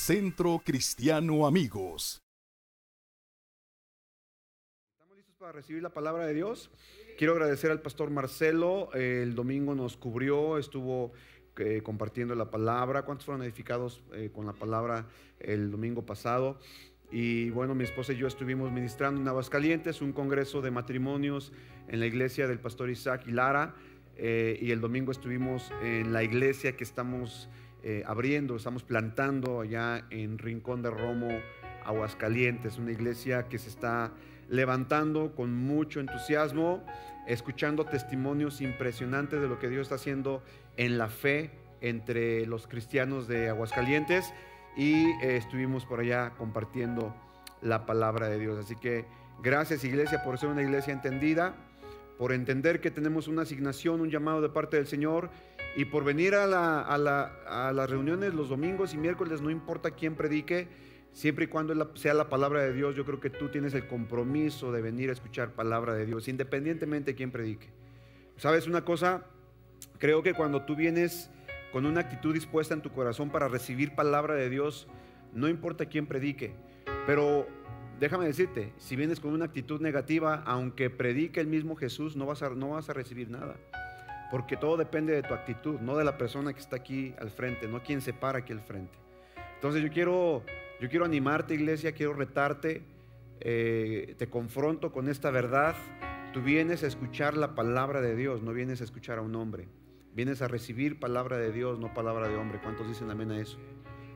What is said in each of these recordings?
Centro Cristiano Amigos. ¿Estamos listos para recibir la palabra de Dios? Quiero agradecer al pastor Marcelo. El domingo nos cubrió, estuvo eh, compartiendo la palabra. ¿Cuántos fueron edificados eh, con la palabra el domingo pasado? Y bueno, mi esposa y yo estuvimos ministrando en Aguascalientes un congreso de matrimonios en la iglesia del pastor Isaac y Lara. Eh, y el domingo estuvimos en la iglesia que estamos eh, abriendo, estamos plantando allá en Rincón de Romo, Aguascalientes, una iglesia que se está levantando con mucho entusiasmo, escuchando testimonios impresionantes de lo que Dios está haciendo en la fe entre los cristianos de Aguascalientes y eh, estuvimos por allá compartiendo la palabra de Dios. Así que gracias iglesia por ser una iglesia entendida, por entender que tenemos una asignación, un llamado de parte del Señor y por venir a, las reuniones los domingos y miércoles, no importa quién predique, siempre y cuando sea la palabra de Dios, yo creo que tú tienes el compromiso de venir a escuchar palabra de Dios, independientemente de quién predique. ¿Sabes una cosa? Creo que cuando tú vienes con una actitud dispuesta en tu corazón para recibir palabra de Dios, no importa quién predique, pero déjame decirte, si vienes con una actitud negativa, aunque predique el mismo Jesús, no vas a, no vas a recibir nada. Porque todo depende de tu actitud, no de la persona que está aquí al frente, no quien se para aquí al frente. Entonces yo quiero, yo quiero animarte, iglesia, quiero retarte, eh, te confronto con esta verdad. Tú vienes a escuchar la palabra de Dios, no vienes a escuchar a un hombre. Vienes a recibir palabra de Dios, no palabra de hombre. ¿Cuántos dicen amén a eso?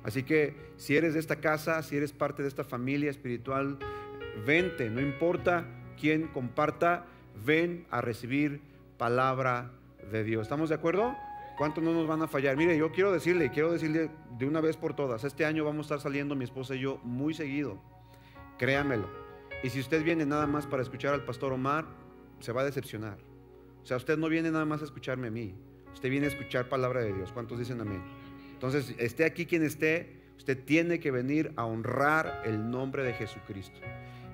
Así que si eres de esta casa, si eres parte de esta familia espiritual, vente, no importa quién comparta, ven a recibir palabra de Dios. ¿Estamos de acuerdo? ¿Cuántos no nos van a fallar? Mire, yo quiero decirle, quiero decirle de una vez por todas, este año vamos a estar saliendo mi esposa y yo muy seguido. Créamelo. Y si usted viene nada más para escuchar al pastor Omar, se va a decepcionar. O sea, usted no viene nada más a escucharme a mí. Usted viene a escuchar palabra de Dios. ¿Cuántos dicen amén? Entonces, esté aquí quien esté, usted tiene que venir a honrar el nombre de Jesucristo.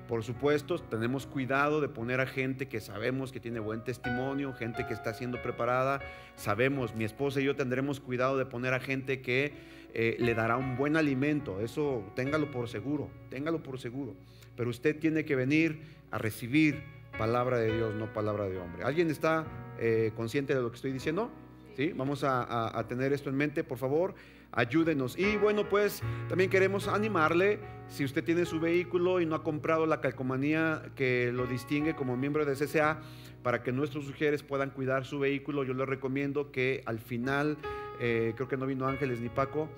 Por supuesto, tenemos cuidado de poner a gente que sabemos que tiene buen testimonio, gente que está siendo preparada. Sabemos, mi esposa y yo tendremos cuidado de poner a gente que eh, le dará un buen alimento. Eso téngalo por seguro, téngalo por seguro. Pero usted tiene que venir a recibir palabra de Dios, no palabra de hombre. ¿Alguien está eh, consciente de lo que estoy diciendo? ¿Sí? Vamos a, tener esto en mente, por favor, ayúdenos. Y bueno, pues también queremos animarle, si usted tiene su vehículo y no ha comprado la calcomanía que lo distingue como miembro de CCA, para que nuestros mujeres puedan cuidar su vehículo, yo le recomiendo que al final, eh, creo que no vino Ángeles ni Paco,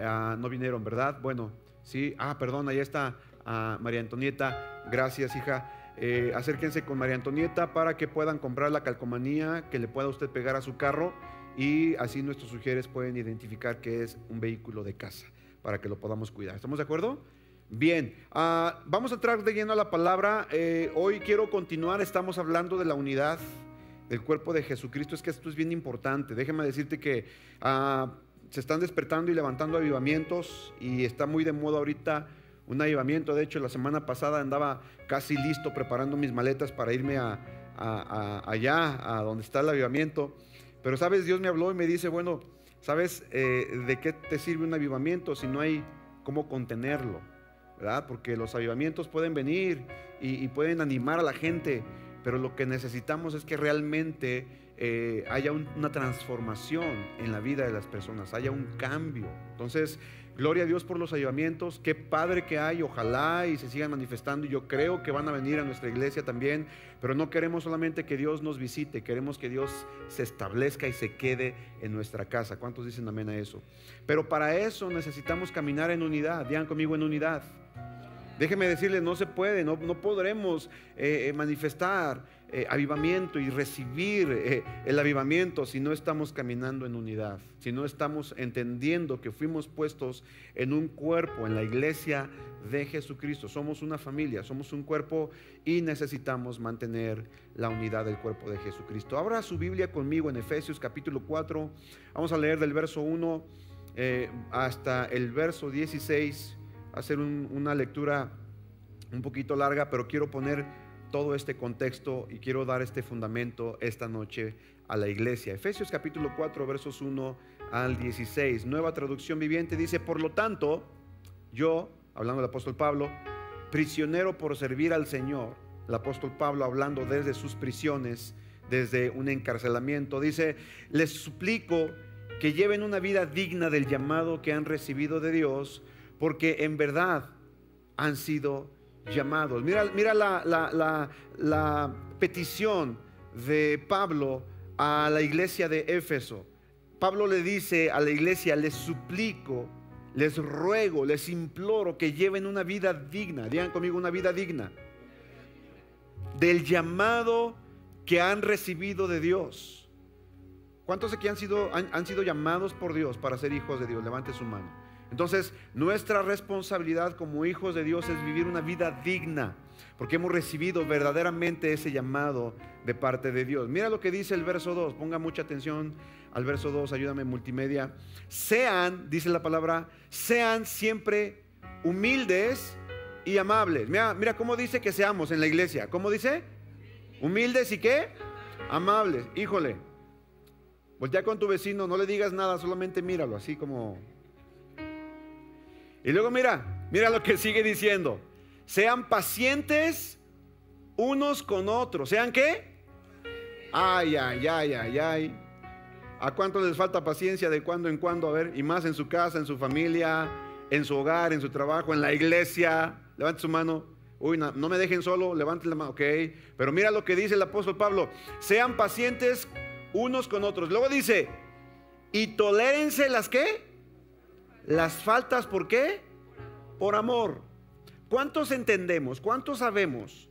ah, no vinieron, ¿verdad? Bueno, sí, ah, perdón, ahí está ah, María Antonieta, gracias hija. Eh, acérquense con María Antonieta para que puedan comprar la calcomanía que le pueda usted pegar a su carro y así nuestros sugieres pueden identificar que es un vehículo de casa para que lo podamos cuidar. ¿Estamos de acuerdo? Bien, ah, vamos a entrar de lleno a la palabra. Eh, hoy quiero continuar, estamos hablando de la unidad del cuerpo de Jesucristo. Es que esto es bien importante. Déjeme decirte que ah, se están despertando y levantando avivamientos y está muy de moda ahorita un avivamiento. De hecho, la semana pasada andaba casi listo preparando mis maletas para irme a, allá, a donde está el avivamiento. Pero sabes, Dios me habló y me dice, bueno, ¿sabes eh, de qué te sirve un avivamiento si no hay cómo contenerlo? ¿Verdad? Porque los avivamientos pueden venir y, pueden animar a la gente, pero lo que necesitamos es que realmente eh, haya una transformación en la vida de las personas, haya un cambio. Entonces, Gloria a Dios por los ayudamientos. Qué padre que hay. Ojalá y se sigan manifestando. Y yo creo que van a venir a nuestra iglesia también. Pero no queremos solamente que Dios nos visite. Queremos que Dios se establezca y se quede en nuestra casa. ¿Cuántos dicen amén a eso? Pero para eso necesitamos caminar en unidad. Digan conmigo en unidad. Déjeme decirles, no se puede, no, no podremos eh, eh, manifestar eh, avivamiento y recibir el avivamiento si no estamos caminando en unidad, si no estamos entendiendo que fuimos puestos en un cuerpo, en la iglesia de Jesucristo. Somos una familia, somos un cuerpo y necesitamos mantener la unidad del cuerpo de Jesucristo. Abra su Biblia conmigo en Efesios capítulo 4. Vamos a leer del verso 1 hasta el verso 16 hacer una lectura un poquito larga, pero quiero poner todo este contexto y quiero dar este fundamento esta noche a la iglesia. Efesios capítulo 4, versos 1 al 16, nueva traducción viviente, dice, por lo tanto, yo, hablando del apóstol Pablo, prisionero por servir al Señor, el apóstol Pablo hablando desde sus prisiones, desde un encarcelamiento, dice, les suplico que lleven una vida digna del llamado que han recibido de Dios, porque en verdad han sido llamados. Mira, mira la, la, la petición de Pablo a la iglesia de Éfeso. Pablo le dice a la iglesia, les suplico, les ruego, les imploro que lleven una vida digna, digan conmigo una vida digna, del llamado que han recibido de Dios. ¿Cuántos aquí han sido, han, han sido llamados por Dios para ser hijos de Dios? Levante su mano. Entonces, nuestra responsabilidad como hijos de Dios es vivir una vida digna, porque hemos recibido verdaderamente ese llamado de parte de Dios. Mira lo que dice el verso 2, ponga mucha atención al verso 2, ayúdame multimedia. Sean, dice la palabra, sean siempre humildes y amables. Mira, mira cómo dice que seamos en la iglesia. ¿Cómo dice? Humildes y qué? Amables. Híjole. Voltea con tu vecino, no le digas nada, solamente míralo, así como y luego mira, mira lo que sigue diciendo. Sean pacientes unos con otros. ¿Sean qué? Ay, ay, ay, ay, ay. ¿A cuánto les falta paciencia de cuando en cuando? A ver, y más en su casa, en su familia, en su hogar, en su trabajo, en la iglesia. Levante su mano. Uy, no, no me dejen solo, levante la mano. Ok. Pero mira lo que dice el apóstol Pablo. Sean pacientes unos con otros. Luego dice, y tolérense las qué? Las faltas, ¿por qué? Por amor. ¿Cuántos entendemos? ¿Cuántos sabemos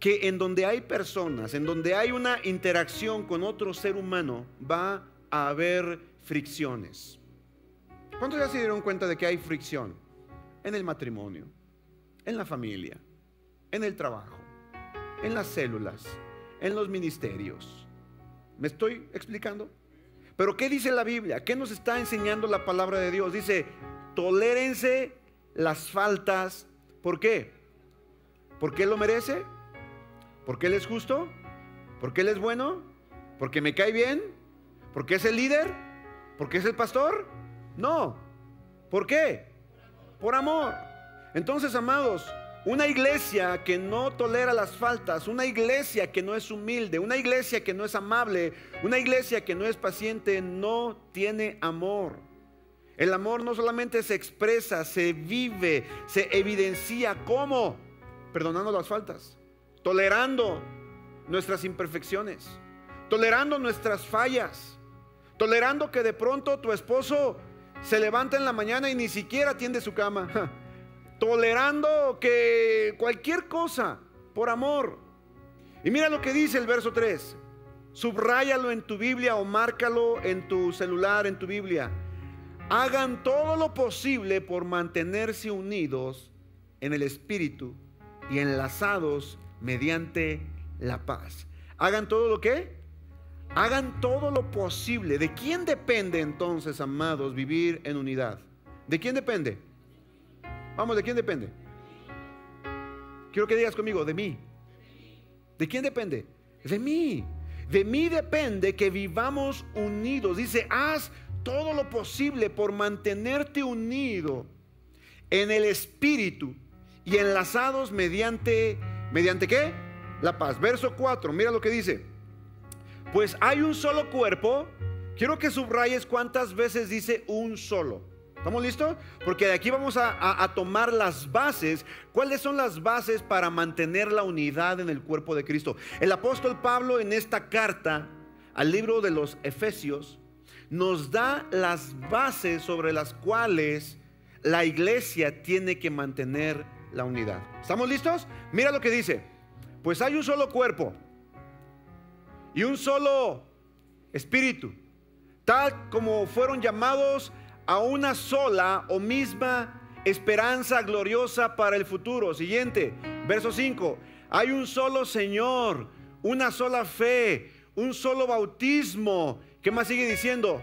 que en donde hay personas, en donde hay una interacción con otro ser humano, va a haber fricciones? ¿Cuántos ya se dieron cuenta de que hay fricción? En el matrimonio, en la familia, en el trabajo, en las células, en los ministerios. ¿Me estoy explicando? Pero ¿qué dice la Biblia? ¿Qué nos está enseñando la palabra de Dios? Dice, tolérense las faltas. ¿Por qué? ¿Porque Él lo merece? ¿Porque Él es justo? ¿Porque Él es bueno? ¿Porque me cae bien? ¿Porque es el líder? ¿Porque es el pastor? No. ¿Por qué? Por amor. Entonces, amados, una iglesia que no tolera las faltas, una iglesia que no es humilde, una iglesia que no es amable, una iglesia que no es paciente, no tiene amor. El amor no solamente se expresa, se vive, se evidencia. ¿Cómo? Perdonando las faltas, tolerando nuestras imperfecciones, tolerando nuestras fallas, tolerando que de pronto tu esposo se levanta en la mañana y ni siquiera tiende su cama tolerando que cualquier cosa por amor. Y mira lo que dice el verso 3. Subráyalo en tu Biblia o márcalo en tu celular, en tu Biblia. Hagan todo lo posible por mantenerse unidos en el Espíritu y enlazados mediante la paz. Hagan todo lo que? Hagan todo lo posible. ¿De quién depende entonces, amados, vivir en unidad? ¿De quién depende? Vamos, ¿de quién depende? Quiero que digas conmigo, de mí. ¿De quién depende? De mí. De mí depende que vivamos unidos. Dice, haz todo lo posible por mantenerte unido en el espíritu y enlazados mediante, ¿mediante qué? La paz. Verso 4, mira lo que dice. Pues hay un solo cuerpo. Quiero que subrayes cuántas veces dice un solo. ¿Estamos listos? Porque de aquí vamos a, tomar las bases. ¿Cuáles son las bases para mantener la unidad en el cuerpo de Cristo? El apóstol Pablo en esta carta al libro de los Efesios nos da las bases sobre las cuales la iglesia tiene que mantener la unidad. ¿Estamos listos? Mira lo que dice. Pues hay un solo cuerpo y un solo espíritu, tal como fueron llamados a una sola o misma esperanza gloriosa para el futuro. Siguiente, verso 5. Hay un solo Señor, una sola fe, un solo bautismo. ¿Qué más sigue diciendo?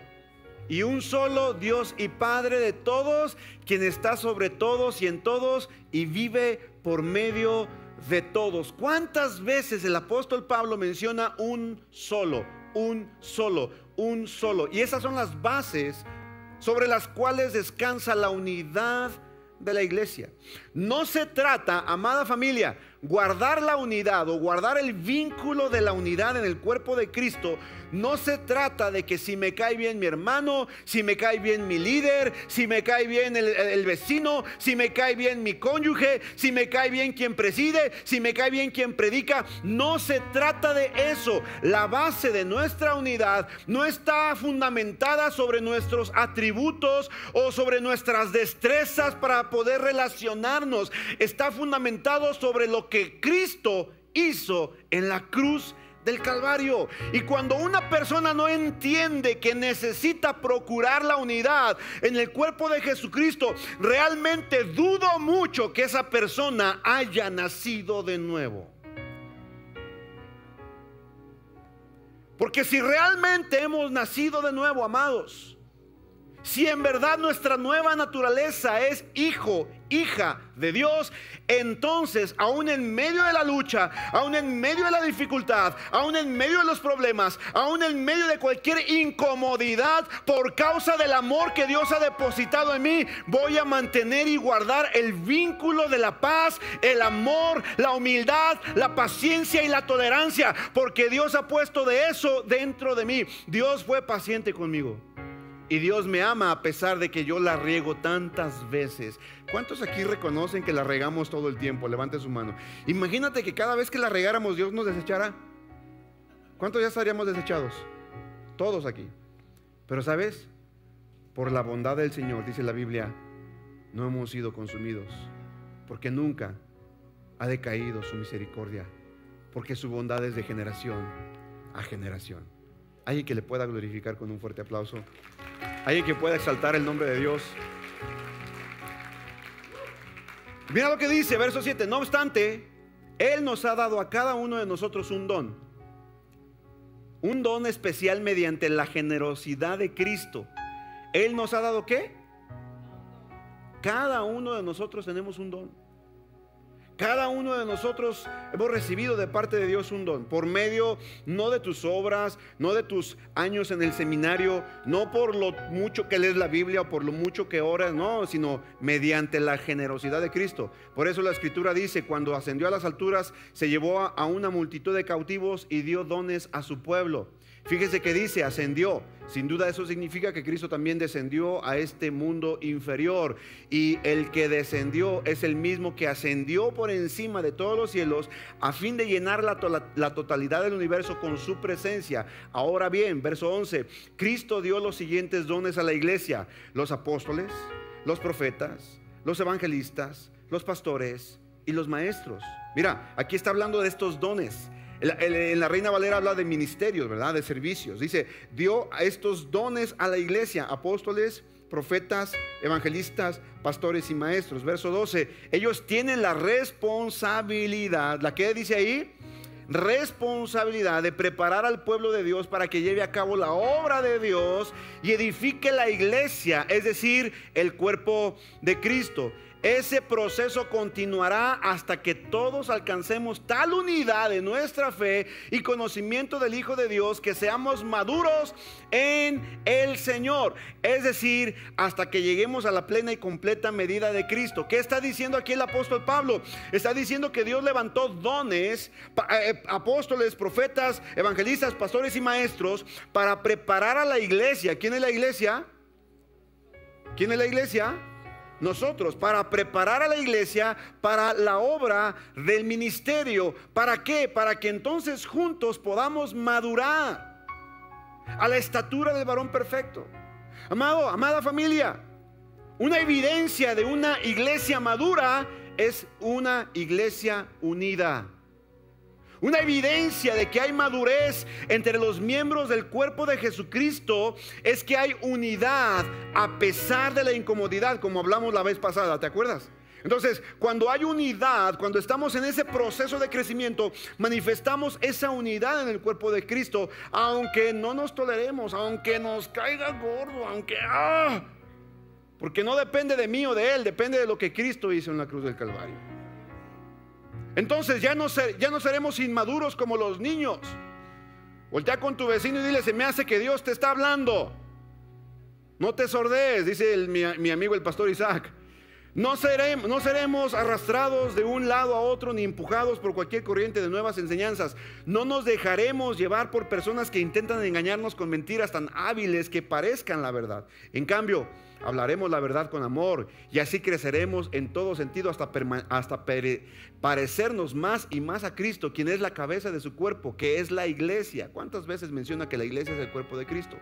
Y un solo Dios y Padre de todos, quien está sobre todos y en todos y vive por medio de todos. ¿Cuántas veces el apóstol Pablo menciona un solo, un solo, un solo? Y esas son las bases sobre las cuales descansa la unidad de la iglesia. No se trata, amada familia, guardar la unidad o guardar el vínculo de la unidad en el cuerpo de Cristo no se trata de que si me cae bien mi hermano, si me cae bien mi líder, si me cae bien el, vecino, si me cae bien mi cónyuge, si me cae bien quien preside, si me cae bien quien predica. No se trata de eso. La base de nuestra unidad no está fundamentada sobre nuestros atributos o sobre nuestras destrezas para poder relacionarnos. Está fundamentado sobre lo que Cristo hizo en la cruz del Calvario. Y cuando una persona no entiende que necesita procurar la unidad en el cuerpo de Jesucristo, realmente dudo mucho que esa persona haya nacido de nuevo. Porque si realmente hemos nacido de nuevo, amados, si en verdad nuestra nueva naturaleza es hijo, hija de Dios, entonces aún en medio de la lucha, aún en medio de la dificultad, aún en medio de los problemas, aún en medio de cualquier incomodidad, por causa del amor que Dios ha depositado en mí, voy a mantener y guardar el vínculo de la paz, el amor, la humildad, la paciencia y la tolerancia, porque Dios ha puesto de eso dentro de mí. Dios fue paciente conmigo. Y Dios me ama a pesar de que yo la riego tantas veces. ¿Cuántos aquí reconocen que la regamos todo el tiempo? Levante su mano. Imagínate que cada vez que la regáramos Dios nos desechara. ¿Cuántos ya estaríamos desechados? Todos aquí. Pero sabes, por la bondad del Señor, dice la Biblia, no hemos sido consumidos. Porque nunca ha decaído su misericordia. Porque su bondad es de generación a generación. Alguien que le pueda glorificar con un fuerte aplauso. Alguien que pueda exaltar el nombre de Dios. Mira lo que dice, verso 7. No obstante, Él nos ha dado a cada uno de nosotros un don. Un don especial mediante la generosidad de Cristo. Él nos ha dado qué? Cada uno de nosotros tenemos un don. Cada uno de nosotros hemos recibido de parte de Dios un don, por medio no de tus obras, no de tus años en el seminario, no por lo mucho que lees la Biblia o por lo mucho que oras, no, sino mediante la generosidad de Cristo. Por eso la escritura dice, cuando ascendió a las alturas, se llevó a una multitud de cautivos y dio dones a su pueblo. Fíjese que dice, ascendió. Sin duda eso significa que Cristo también descendió a este mundo inferior. Y el que descendió es el mismo que ascendió por encima de todos los cielos a fin de llenar la, la totalidad del universo con su presencia. Ahora bien, verso 11, Cristo dio los siguientes dones a la iglesia. Los apóstoles, los profetas, los evangelistas, los pastores y los maestros. Mira, aquí está hablando de estos dones. En la Reina Valera habla de ministerios, ¿verdad? De servicios. Dice, dio estos dones a la iglesia, apóstoles, profetas, evangelistas, pastores y maestros. Verso 12, ellos tienen la responsabilidad, ¿la que dice ahí? responsabilidad de preparar al pueblo de Dios para que lleve a cabo la obra de Dios y edifique la iglesia, es decir, el cuerpo de Cristo. Ese proceso continuará hasta que todos alcancemos tal unidad de nuestra fe y conocimiento del Hijo de Dios que seamos maduros en el Señor. Es decir, hasta que lleguemos a la plena y completa medida de Cristo. ¿Qué está diciendo aquí el apóstol Pablo? Está diciendo que Dios levantó dones, eh, apóstoles, profetas, evangelistas, pastores y maestros para preparar a la iglesia. ¿Quién es la iglesia? ¿Quién es la iglesia? Nosotros para preparar a la iglesia para la obra del ministerio. ¿Para qué? Para que entonces juntos podamos madurar a la estatura del varón perfecto. Amado, amada familia, una evidencia de una iglesia madura es una iglesia unida. Una evidencia de que hay madurez entre los miembros del cuerpo de Jesucristo es que hay unidad a pesar de la incomodidad, como hablamos la vez pasada, ¿te acuerdas? Entonces, cuando hay unidad, cuando estamos en ese proceso de crecimiento, manifestamos esa unidad en el cuerpo de Cristo, aunque no nos toleremos, aunque nos caiga gordo, aunque... ¡ah! Porque no depende de mí o de Él, depende de lo que Cristo hizo en la cruz del Calvario. Entonces ya no, seremos inmaduros como los niños. Voltea con tu vecino y dile, se me hace que Dios te está hablando. No te sordees, dice mi, mi amigo el pastor Isaac. No seremos arrastrados de un lado a otro ni empujados por cualquier corriente de nuevas enseñanzas. No nos dejaremos llevar por personas que intentan engañarnos con mentiras tan hábiles que parezcan la verdad. En cambio, hablaremos la verdad con amor y así creceremos en todo sentido hasta, parecernos más y más a Cristo, quien es la cabeza de su cuerpo, que es la iglesia. ¿Cuántas veces menciona que la iglesia es el cuerpo de Cristo?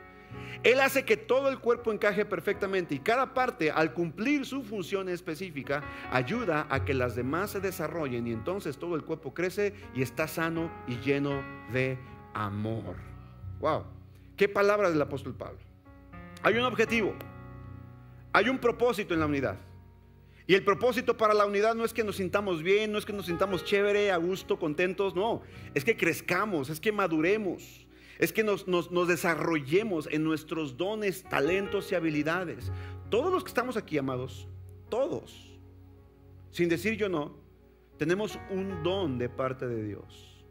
Él hace que todo el cuerpo encaje perfectamente y cada parte al cumplir su función específica ayuda a que las demás se desarrollen y entonces todo el cuerpo crece y está sano y lleno de amor. Wow, qué palabras del apóstol Pablo. Hay un objetivo, hay un propósito en la unidad. Y el propósito para la unidad no es que nos sintamos bien, no es que nos sintamos chévere, a gusto, contentos, no. Es que crezcamos, es que maduremos es que nos, desarrollemos en nuestros dones, talentos y habilidades. Todos los que estamos aquí, amados, todos, sin decir yo no, tenemos un don de parte de Dios.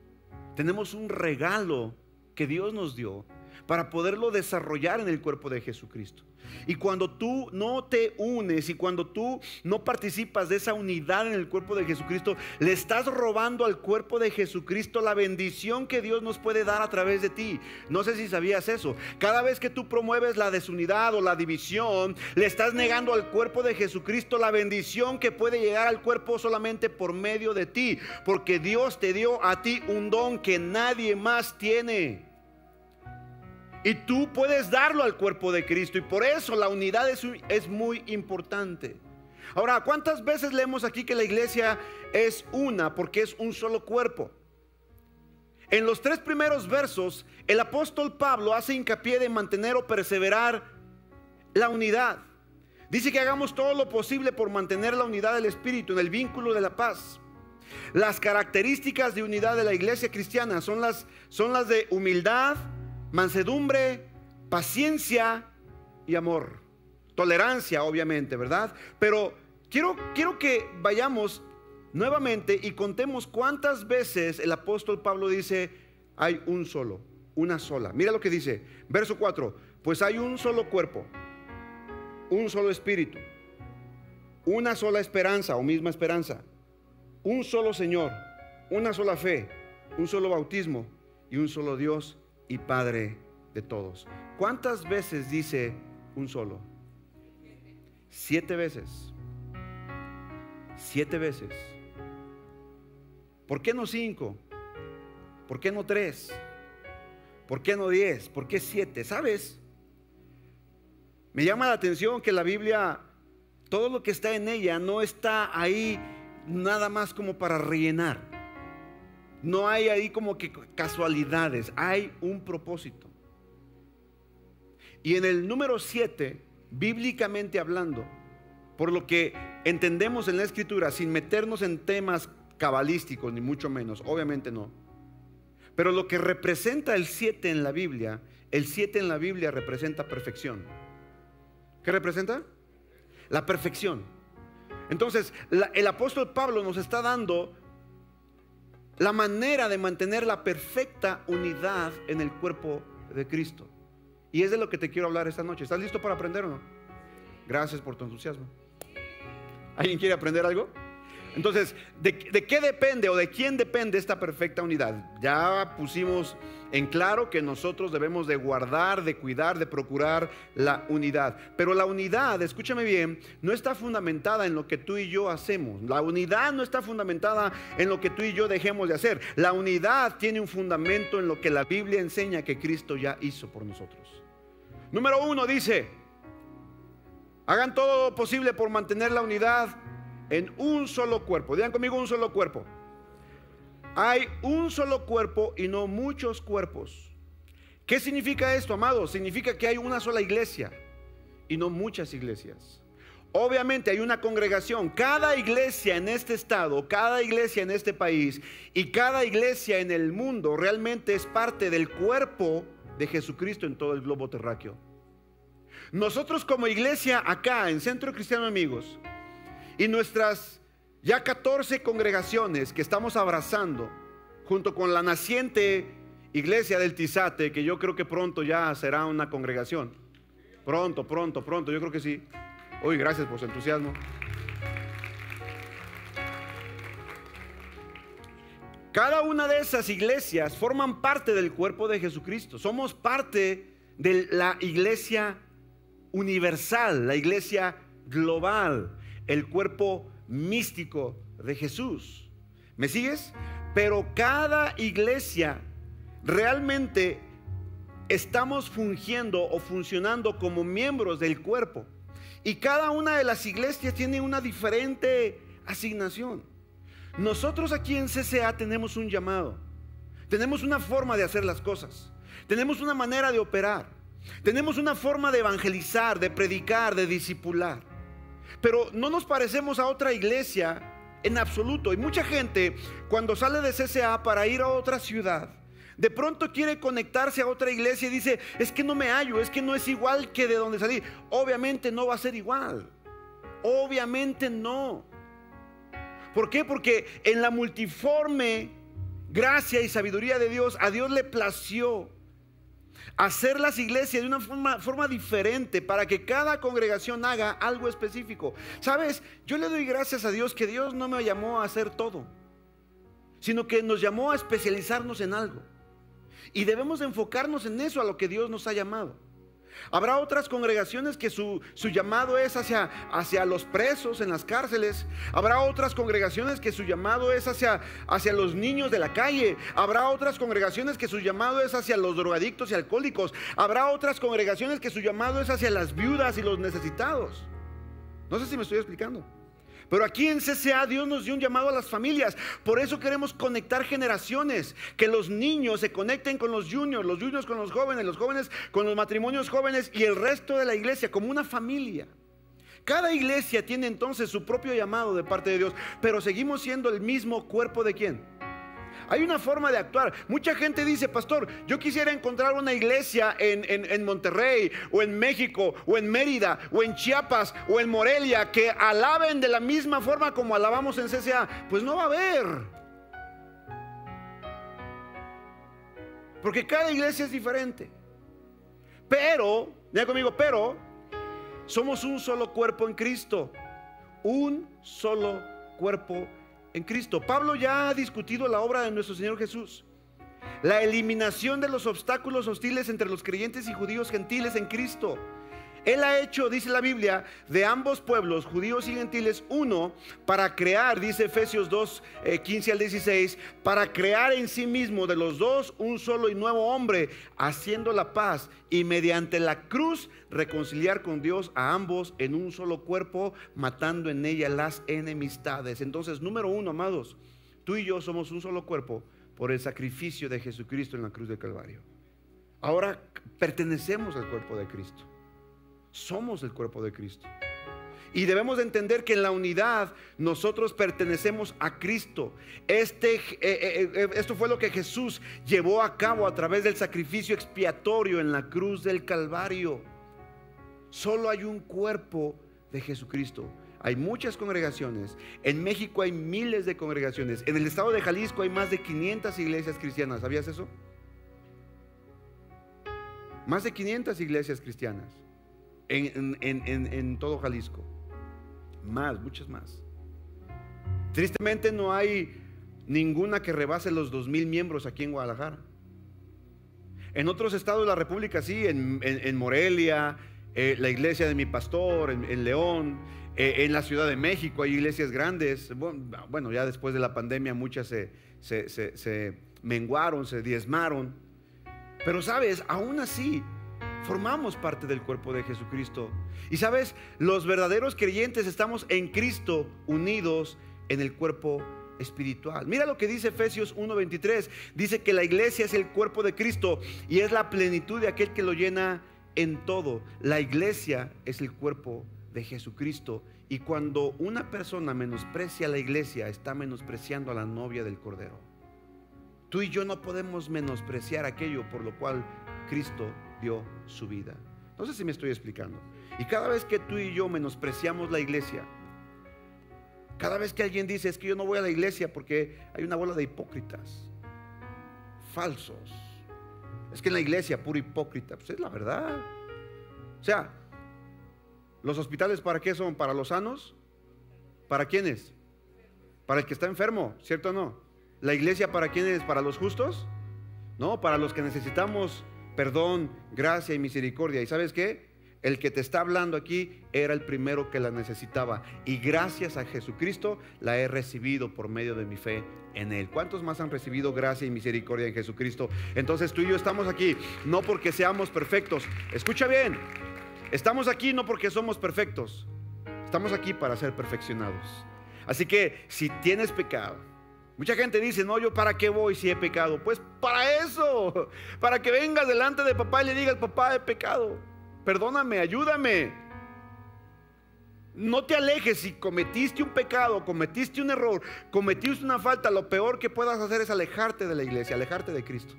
Tenemos un regalo que Dios nos dio para poderlo desarrollar en el cuerpo de Jesucristo. Y cuando tú no te unes y cuando tú no participas de esa unidad en el cuerpo de Jesucristo, le estás robando al cuerpo de Jesucristo la bendición que Dios nos puede dar a través de ti. No sé si sabías eso. Cada vez que tú promueves la desunidad o la división, le estás negando al cuerpo de Jesucristo la bendición que puede llegar al cuerpo solamente por medio de ti. Porque Dios te dio a ti un don que nadie más tiene. Y tú puedes darlo al cuerpo de Cristo. Y por eso la unidad es, es, muy importante. Ahora, ¿cuántas veces leemos aquí que la iglesia es una porque es un solo cuerpo? En los tres primeros versos, el apóstol Pablo hace hincapié de mantener o perseverar la unidad. Dice que hagamos todo lo posible por mantener la unidad del Espíritu en el vínculo de la paz. Las características de unidad de la iglesia cristiana son las, son las de humildad, mansedumbre, paciencia y amor. Tolerancia, obviamente, ¿verdad? Pero quiero, quiero que vayamos nuevamente y contemos cuántas veces el apóstol Pablo dice, hay un solo, una sola. Mira lo que dice, verso 4, pues hay un solo cuerpo, un solo espíritu, una sola esperanza o misma esperanza, un solo Señor, una sola fe, un solo bautismo y un solo Dios y Padre de todos. ¿Cuántas veces dice un solo? Siete veces. Siete veces. ¿Por qué no cinco? ¿Por qué no tres? ¿Por qué no diez? ¿Por qué siete? ¿Sabes? Me llama la atención que la Biblia, todo lo que está en ella no está ahí nada más como para rellenar. No hay ahí como que casualidades, hay un propósito. Y en el número 7, bíblicamente hablando, por lo que entendemos en la escritura, sin meternos en temas cabalísticos, ni mucho menos, obviamente no. Pero lo que representa el 7 en la Biblia, el 7 en la Biblia representa perfección. ¿Qué representa? La perfección. Entonces, el apóstol Pablo nos está dando la manera de mantener la perfecta unidad en el cuerpo de Cristo. Y es de lo que te quiero hablar esta noche. ¿Estás listo para aprender o no? Gracias por tu entusiasmo. ¿Alguien quiere aprender algo? Entonces, ¿de, qué depende o de quién depende esta perfecta unidad? Ya pusimos en claro que nosotros debemos de guardar, de cuidar, de procurar la unidad. Pero la unidad, escúchame bien, no está fundamentada en lo que tú y yo hacemos. La unidad no está fundamentada en lo que tú y yo dejemos de hacer. La unidad tiene un fundamento en lo que la Biblia enseña que Cristo ya hizo por nosotros. Número uno dice, hagan todo lo posible por mantener la unidad en un solo cuerpo. Digan conmigo un solo cuerpo. Hay un solo cuerpo y no muchos cuerpos. ¿Qué significa esto, amados? Significa que hay una sola iglesia y no muchas iglesias. Obviamente hay una congregación. Cada iglesia en este estado, cada iglesia en este país y cada iglesia en el mundo realmente es parte del cuerpo de Jesucristo en todo el globo terráqueo. Nosotros como iglesia acá en Centro Cristiano Amigos, y nuestras ya 14 congregaciones que estamos abrazando, junto con la naciente iglesia del Tizate, que yo creo que pronto ya será una congregación. Pronto, pronto, pronto, yo creo que sí. Hoy, gracias por su entusiasmo. Cada una de esas iglesias forman parte del cuerpo de Jesucristo. Somos parte de la iglesia universal, la iglesia global el cuerpo místico de Jesús. ¿Me sigues? Pero cada iglesia realmente estamos fungiendo o funcionando como miembros del cuerpo. Y cada una de las iglesias tiene una diferente asignación. Nosotros aquí en CCA tenemos un llamado. Tenemos una forma de hacer las cosas. Tenemos una manera de operar. Tenemos una forma de evangelizar, de predicar, de discipular. Pero no nos parecemos a otra iglesia en absoluto. Y mucha gente cuando sale de CCA para ir a otra ciudad, de pronto quiere conectarse a otra iglesia y dice, es que no me hallo, es que no es igual que de donde salí. Obviamente no va a ser igual. Obviamente no. ¿Por qué? Porque en la multiforme gracia y sabiduría de Dios, a Dios le plació hacer las iglesias de una forma, diferente para que cada congregación haga algo específico. Sabes, yo le doy gracias a Dios que Dios no me llamó a hacer todo, sino que nos llamó a especializarnos en algo. Y debemos enfocarnos en eso, a lo que Dios nos ha llamado. Habrá otras congregaciones que su, llamado es hacia, hacia, los presos en las cárceles. Habrá otras congregaciones que su llamado es hacia, hacia los niños de la calle. Habrá otras congregaciones que su llamado es hacia los drogadictos y alcohólicos. Habrá otras congregaciones que su llamado es hacia las viudas y los necesitados. No sé si me estoy explicando. Pero aquí en CCA Dios nos dio un llamado a las familias. Por eso queremos conectar generaciones. Que los niños se conecten con los juniors, los juniors con los jóvenes, los jóvenes con los matrimonios jóvenes y el resto de la iglesia como una familia. Cada iglesia tiene entonces su propio llamado de parte de Dios. Pero seguimos siendo el mismo cuerpo de quién? Hay una forma de actuar. Mucha gente dice, pastor, yo quisiera encontrar una iglesia en, Monterrey o en México o en Mérida o en Chiapas o en Morelia que alaben de la misma forma como alabamos en CCA. Pues no va a haber. Porque cada iglesia es diferente. Pero, mira conmigo, pero somos un solo cuerpo en Cristo. Un solo cuerpo en Cristo. Pablo ya ha discutido la obra de nuestro Señor Jesús. La eliminación de los obstáculos hostiles entre los creyentes y judíos gentiles en Cristo. Él ha hecho, dice la Biblia, de ambos pueblos, judíos y gentiles, uno para crear, dice Efesios 2, 15 eh, al 16, para crear en sí mismo de los dos un solo y nuevo hombre, haciendo la paz y mediante la cruz reconciliar con Dios a ambos en un solo cuerpo, matando en ella las enemistades. Entonces, número uno, amados, tú y yo somos un solo cuerpo por el sacrificio de Jesucristo en la cruz de Calvario. Ahora pertenecemos al cuerpo de Cristo. Somos el cuerpo de Cristo. Y debemos entender que en la unidad nosotros pertenecemos a Cristo. Este, eh, eh, eh, esto fue lo que Jesús llevó a cabo a través del sacrificio expiatorio en la cruz del Calvario. Solo hay un cuerpo de Jesucristo. Hay muchas congregaciones. En México hay miles de congregaciones. En el estado de Jalisco hay más de 500 iglesias cristianas. ¿Sabías eso? Más de 500 iglesias cristianas en, todo Jalisco. Más, muchas más. Tristemente no hay ninguna que rebase los dos mil miembros aquí en Guadalajara. En otros estados de la República sí, en, Morelia, eh, la iglesia de mi pastor, en, León, eh, en la Ciudad de México hay iglesias grandes. Bueno, ya después de la pandemia muchas se, se, se menguaron, se diezmaron. Pero sabes, aún así, formamos parte del cuerpo de Jesucristo. Y sabes, los verdaderos creyentes estamos en Cristo unidos en el cuerpo espiritual. Mira lo que dice Efesios 1:23. Dice que la iglesia es el cuerpo de Cristo y es la plenitud de aquel que lo llena en todo. La iglesia es el cuerpo de Jesucristo. Y cuando una persona menosprecia a la iglesia, está menospreciando a la novia del Cordero. Tú y yo no podemos menospreciar aquello por lo cual Cristo dio su vida. No sé si me estoy explicando. Y cada vez que tú y yo menospreciamos la iglesia, cada vez que alguien dice es que yo no voy a la iglesia porque hay una bola de hipócritas, falsos. Es que en la iglesia puro hipócrita, pues es la verdad. O sea, ¿los hospitales para qué son? ¿Para los sanos? ¿Para quiénes? Para el que está enfermo, ¿cierto o no? ¿La iglesia para quiénes? ¿Para los justos? No, para los que necesitamos perdón, gracia y misericordia. ¿Y sabes qué? El que te está hablando aquí era el primero que la necesitaba. Y gracias a Jesucristo la he recibido por medio de mi fe en Él. ¿Cuántos más han recibido gracia y misericordia en Jesucristo? Entonces tú y yo estamos aquí no porque seamos perfectos. Escucha bien, estamos aquí no porque somos perfectos. Estamos aquí para ser perfeccionados. Así que si tienes pecado, Mucha gente dice, no, yo para qué voy si he pecado. Pues para eso, para que vengas delante de papá y le digas, papá, he pecado. Perdóname, ayúdame. No te alejes si cometiste un pecado, cometiste un error, cometiste una falta. Lo peor que puedas hacer es alejarte de la iglesia, alejarte de Cristo.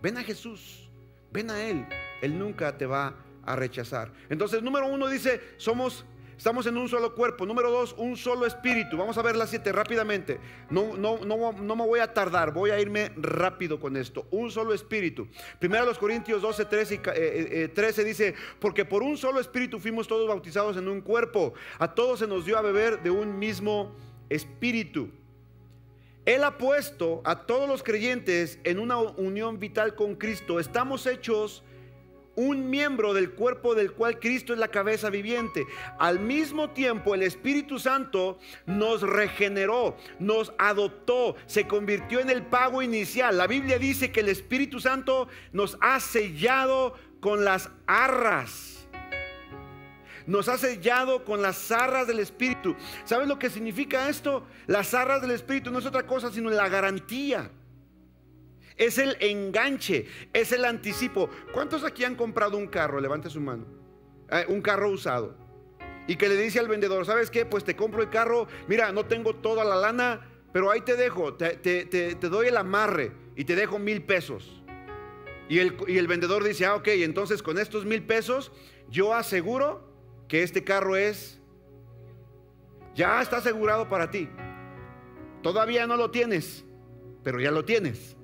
Ven a Jesús, ven a Él. Él nunca te va a rechazar. Entonces, número uno dice, somos Estamos en un solo cuerpo. Número dos, un solo espíritu. Vamos a ver las siete rápidamente. No, no, no, no me voy a tardar, voy a irme rápido con esto. Un solo espíritu. Primero los Corintios 12, 13, y, 13 dice, porque por un solo espíritu fuimos todos bautizados en un cuerpo. A todos se nos dio a beber de un mismo espíritu. Él ha puesto a todos los creyentes en una unión vital con Cristo. Estamos hechos un miembro del cuerpo del cual Cristo es la cabeza viviente. Al mismo tiempo el Espíritu Santo nos regeneró, nos adoptó, se convirtió en el pago inicial. La Biblia dice que el Espíritu Santo nos ha sellado con las arras nos ha sellado con las arras del Espíritu. ¿Sabes lo que significa esto? Las arras del Espíritu no es otra cosa sino la garantía. Es el enganche, es el anticipo. ¿Cuántos aquí han comprado un carro? Levante su mano. Eh, un carro usado. Y que le dice al vendedor, ¿sabes qué? Pues te compro el carro. Mira, no tengo toda la lana, pero ahí te dejo. Te, doy el amarre y te dejo mil pesos. Y el, y el vendedor dice, ah, ok, entonces con estos mil pesos yo aseguro que este carro es, ya está asegurado para ti. Todavía no lo tienes, pero ya lo tienes.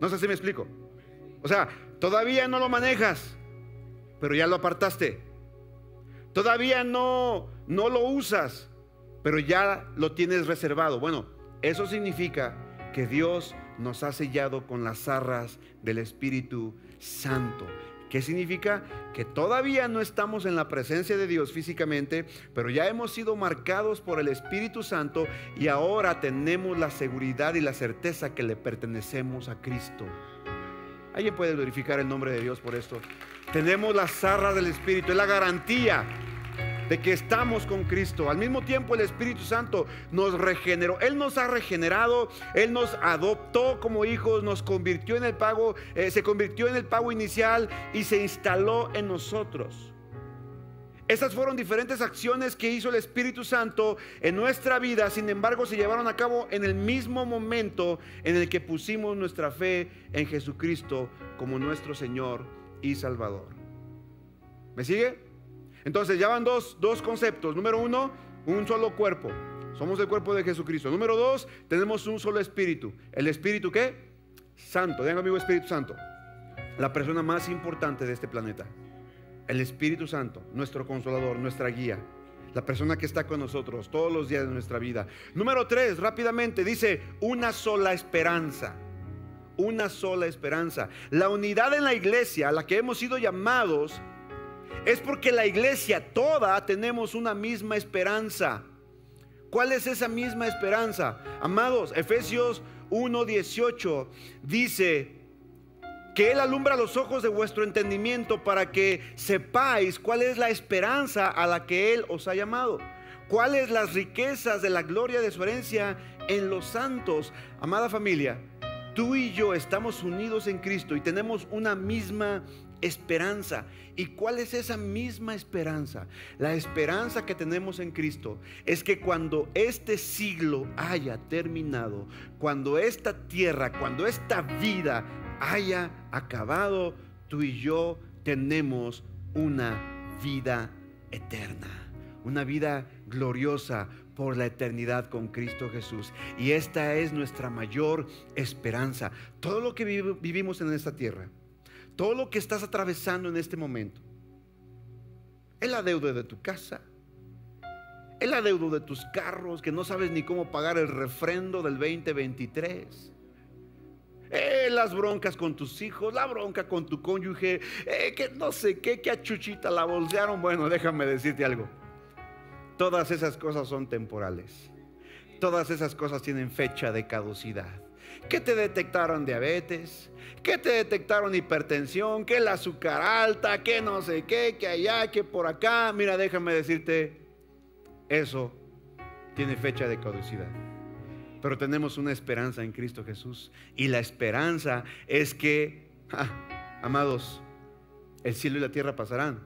No sé si me explico. O sea, todavía no lo manejas, pero ya lo apartaste. Todavía no, no lo usas, pero ya lo tienes reservado. Bueno, eso significa que Dios nos ha sellado con las arras del Espíritu Santo. ¿Qué significa? Que todavía no estamos en la presencia de Dios físicamente, pero ya hemos sido marcados por el Espíritu Santo y ahora tenemos la seguridad y la certeza que le pertenecemos a Cristo. ¿Alguien puede glorificar el nombre de Dios por esto? Tenemos la zarra del Espíritu, es la garantía de que estamos con Cristo. Al mismo tiempo el Espíritu Santo nos regeneró. Él nos ha regenerado, Él nos adoptó como hijos, nos convirtió en el pago, eh, se convirtió en el pago inicial y se instaló en nosotros. Esas fueron diferentes acciones que hizo el Espíritu Santo en nuestra vida, sin embargo se llevaron a cabo en el mismo momento en el que pusimos nuestra fe en Jesucristo como nuestro Señor y Salvador. ¿Me sigue? Entonces ya van dos, conceptos. Número uno, un solo cuerpo. Somos el cuerpo de Jesucristo. Número dos, tenemos un solo espíritu. ¿El espíritu qué? Santo. Digan amigo Espíritu Santo. La persona más importante de este planeta. El Espíritu Santo, nuestro consolador, nuestra guía. La persona que está con nosotros todos los días de nuestra vida. Número tres, rápidamente, dice una sola esperanza. Una sola esperanza. La unidad en la iglesia a la que hemos sido llamados es porque la iglesia toda tenemos una misma esperanza. ¿Cuál es esa misma esperanza? Amados, Efesios 1:18 dice que Él alumbra los ojos de vuestro entendimiento para que sepáis cuál es la esperanza a la que Él os ha llamado. Cuáles las riquezas de la gloria de su herencia en los santos. Amada familia, tú y yo estamos unidos en Cristo y tenemos una misma esperanza. ¿Y cuál es esa misma esperanza? La esperanza que tenemos en Cristo es que cuando este siglo haya terminado, cuando esta tierra, cuando esta vida haya acabado, tú y yo tenemos una vida eterna, una vida gloriosa por la eternidad con Cristo Jesús. Y esta es nuestra mayor esperanza. Todo lo que vivimos en esta tierra todo lo que estás atravesando en este momento. Es la deuda de tu casa. Es la deuda de tus carros que no sabes ni cómo pagar el refrendo del 2023. las broncas con tus hijos, la bronca con tu cónyuge, eh, que no sé qué, que a Chuchita la bolsearon. Bueno, déjame decirte algo. Todas esas cosas son temporales. Todas esas cosas tienen fecha de caducidad. ¿Qué te detectaron diabetes? ¿Qué te detectaron hipertensión? ¿Qué el azúcar alta? ¿Qué no sé qué? ¿Qué allá? ¿Qué por acá? Mira, déjame decirte, eso tiene fecha de caducidad. Pero tenemos una esperanza en Cristo Jesús. Y la esperanza es que, amados, el cielo y la tierra pasarán,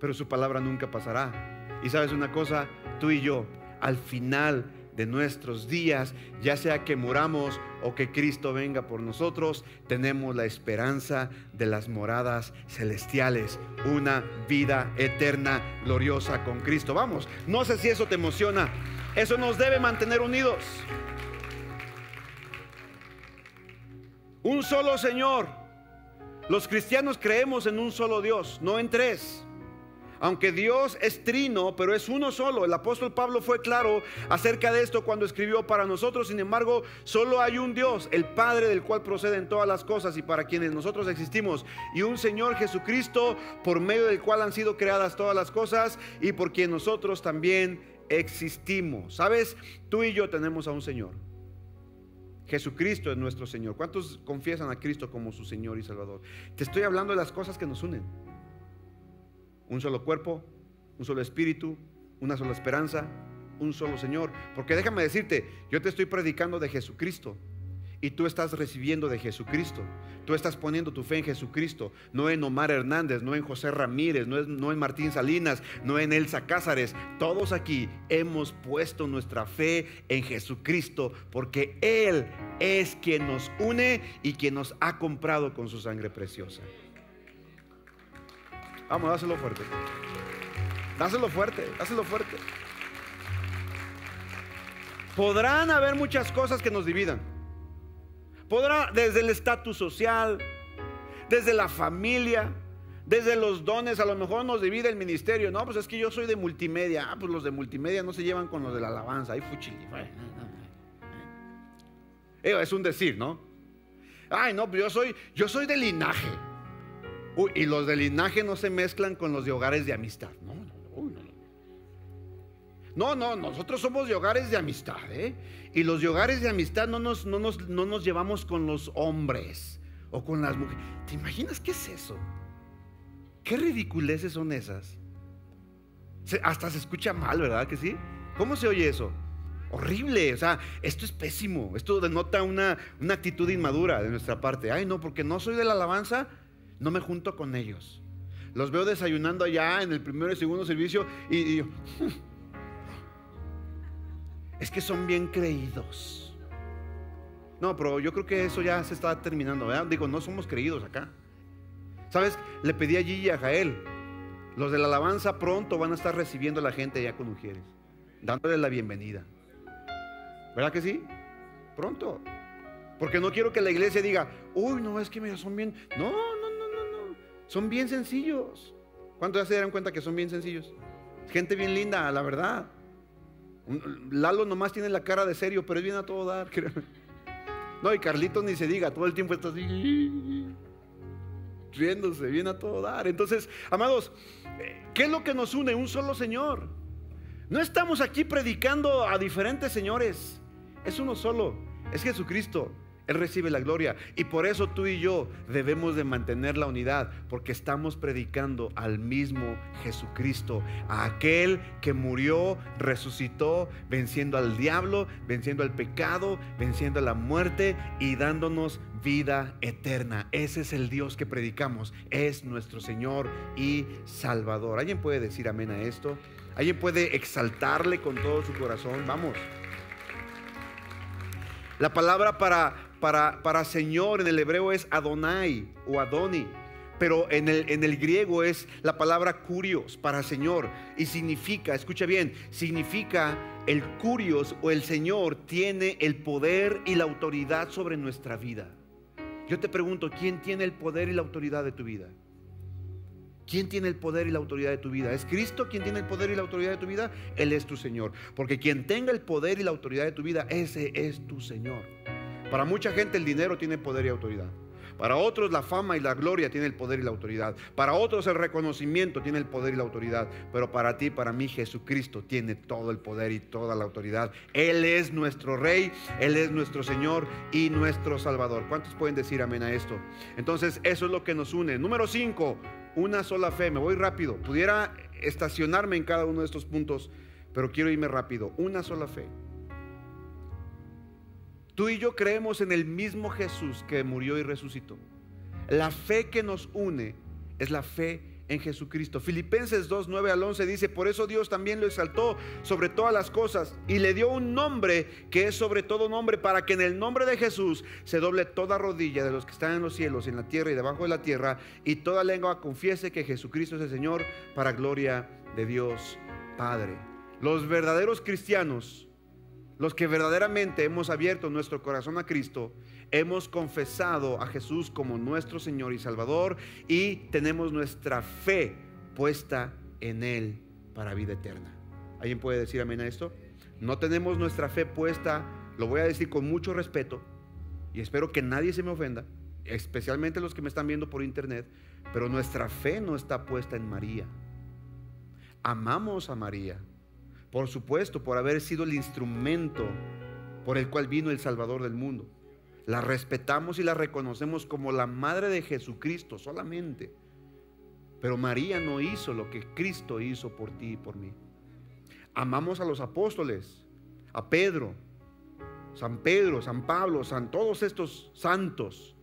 pero su palabra nunca pasará. Y sabes una cosa, tú y yo, al final de nuestros días, ya sea que muramos o que Cristo venga por nosotros, tenemos la esperanza de las moradas celestiales, una vida eterna, gloriosa con Cristo. Vamos, no sé si eso te emociona, eso nos debe mantener unidos. Un solo Señor. Los cristianos creemos en un solo Dios, no en tres. Aunque Dios es trino, pero es uno solo. El apóstol Pablo fue claro acerca de esto cuando escribió para nosotros. Sin embargo, solo hay un Dios, el Padre del cual proceden todas las cosas y para quienes nosotros existimos. Y un Señor Jesucristo, por medio del cual han sido creadas todas las cosas y por quien nosotros también existimos. ¿Sabes? Tú y yo tenemos a un Señor. Jesucristo es nuestro Señor. ¿Cuántos confiesan a Cristo como su Señor y Salvador? Te estoy hablando de las cosas que nos unen un solo cuerpo, un solo espíritu, una sola esperanza, un solo Señor. Porque déjame decirte, yo te estoy predicando de Jesucristo y tú estás recibiendo de Jesucristo. Tú estás poniendo tu fe en Jesucristo, no en Omar Hernández, no en José Ramírez, no, no en Martín Salinas, no en Elsa Cázares. Todos aquí hemos puesto nuestra fe en Jesucristo porque Él es quien nos une y quien nos ha comprado con su sangre preciosa. Vamos, dáselo fuerte. Dáselo fuerte, dáselo fuerte. Podrán haber muchas cosas que nos dividan. Podrá desde el estatus social, desde la familia, desde los dones, a lo mejor nos divide el ministerio. No, pues es que yo soy de multimedia. Ah, pues los de multimedia no se llevan con los de la alabanza. Ahí fuchili. Es un decir, ¿no? Ay, no, pues yo soy, yo soy de linaje y los de linaje no se mezclan con los de hogares de amistad. No, no, no. No, no, nosotros somos de hogares de amistad, ¿eh? Y los de hogares de amistad no nos, no nos, no nos llevamos con los hombres o con las mujeres. ¿Te imaginas qué es eso? ¿Qué ridiculeces son esas? hasta se escucha mal, ¿verdad que sí? ¿Cómo se oye eso? Horrible, o sea, esto es pésimo, esto denota una, una actitud inmadura de nuestra parte. Ay, no, porque no soy de la alabanza, no me junto con ellos. Los veo desayunando allá en el primero y segundo servicio y, yo, es que son bien creídos. No, pero yo creo que eso ya se está terminando. Digo, no somos creídos acá. ¿Sabes? Le pedí a Gigi y a Jael. Los de la alabanza pronto van a estar recibiendo a la gente allá con mujeres, dándole la bienvenida. ¿Verdad que sí? Pronto. Porque no quiero que la iglesia diga, uy, no, es que mira, son bien. No, son bien sencillos. ¿Cuántos ya se dieron cuenta que son bien sencillos? Gente bien linda, la verdad. Lalo nomás tiene la cara de serio, pero es bien a todo dar. No, y Carlitos ni se diga, todo el tiempo está así, riéndose, bien a todo dar. Entonces, amados, ¿qué es lo que nos une? Un solo Señor. No estamos aquí predicando a diferentes señores, es uno solo, es Jesucristo. Él recibe la gloria. Y por eso tú y yo debemos de mantener la unidad, porque estamos predicando al mismo Jesucristo, a aquel que murió, resucitó, venciendo al diablo, venciendo al pecado, venciendo a la muerte y dándonos vida eterna. Ese es el Dios que predicamos, es nuestro Señor y Salvador. ¿Alguien puede decir amén a esto? ¿Alguien puede exaltarle con todo su corazón? Vamos. La palabra para para, Señor en el hebreo es Adonai o Adoni. Pero en el, en el griego es la palabra curios para Señor. Y significa, escucha bien, significa el curios o el Señor tiene el poder y la autoridad sobre nuestra vida. Yo te pregunto, ¿quién tiene el poder y la autoridad de tu vida? ¿Quién tiene el poder y la autoridad de tu vida? ¿Es Cristo quien tiene el poder y la autoridad de tu vida? Él es tu Señor. Porque quien tenga el poder y la autoridad de tu vida, ese es tu Señor. Para mucha gente el dinero tiene poder y autoridad. Para otros la fama y la gloria tiene el poder y la autoridad. Para otros el reconocimiento tiene el poder y la autoridad. Pero para ti, para mí, Jesucristo tiene todo el poder y toda la autoridad. Él es nuestro Rey, Él es nuestro Señor y nuestro Salvador. ¿Cuántos pueden decir amén a esto? Entonces, eso es lo que nos une. Número 5, una sola fe. Me voy rápido. Pudiera estacionarme en cada uno de estos puntos, pero quiero irme rápido. Una sola fe. Tú y yo creemos en el mismo Jesús que murió y resucitó. La fe que nos une es la fe en Jesucristo. Filipenses 2, 9 al 11 dice, por eso Dios también lo exaltó sobre todas las cosas y le dio un nombre que es sobre todo nombre para que en el nombre de Jesús se doble toda rodilla de los que están en los cielos, en la tierra y debajo de la tierra y toda lengua confiese que Jesucristo es el Señor para gloria de Dios Padre. Los verdaderos cristianos los que verdaderamente hemos abierto nuestro corazón a Cristo, hemos confesado a Jesús como nuestro Señor y Salvador y tenemos nuestra fe puesta en Él para vida eterna. ¿Alguien puede decir amén a esto? No tenemos nuestra fe puesta, lo voy a decir con mucho respeto y espero que nadie se me ofenda, especialmente los que me están viendo por internet, pero nuestra fe no está puesta en María. Amamos a María, por supuesto, por haber sido el instrumento por el cual vino el Salvador del mundo. La respetamos y la reconocemos como la madre de Jesucristo solamente. Pero María no hizo lo que Cristo hizo por ti y por mí. Amamos a los apóstoles, a Pedro, San Pedro, San Pablo, San todos estos santos.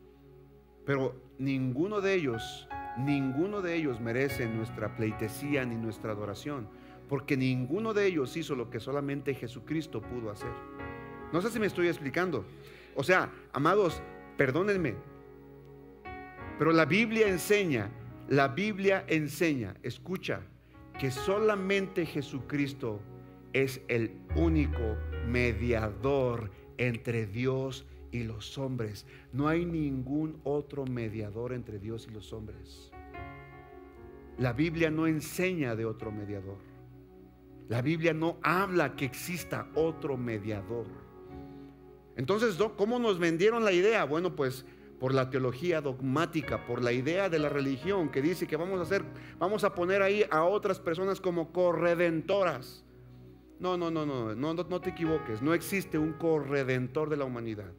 Pero ninguno de ellos, ninguno de ellos merece nuestra pleitesía ni nuestra adoración porque ninguno de ellos hizo lo que solamente Jesucristo pudo hacer. No sé si me estoy explicando. O sea, amados, perdónenme, pero la Biblia enseña, la Biblia enseña, escucha, que solamente Jesucristo es el único mediador entre Dios y los hombres. No hay ningún otro mediador entre Dios y los hombres. La Biblia no enseña de otro mediador. La Biblia no habla que exista otro mediador. Entonces, ¿cómo nos vendieron la idea? Bueno, pues por la teología dogmática, por la idea de la religión que dice que vamos a hacer, vamos a poner ahí a otras personas como corredentoras. No, no, no, no, no, no te equivoques. No existe un corredentor de la humanidad.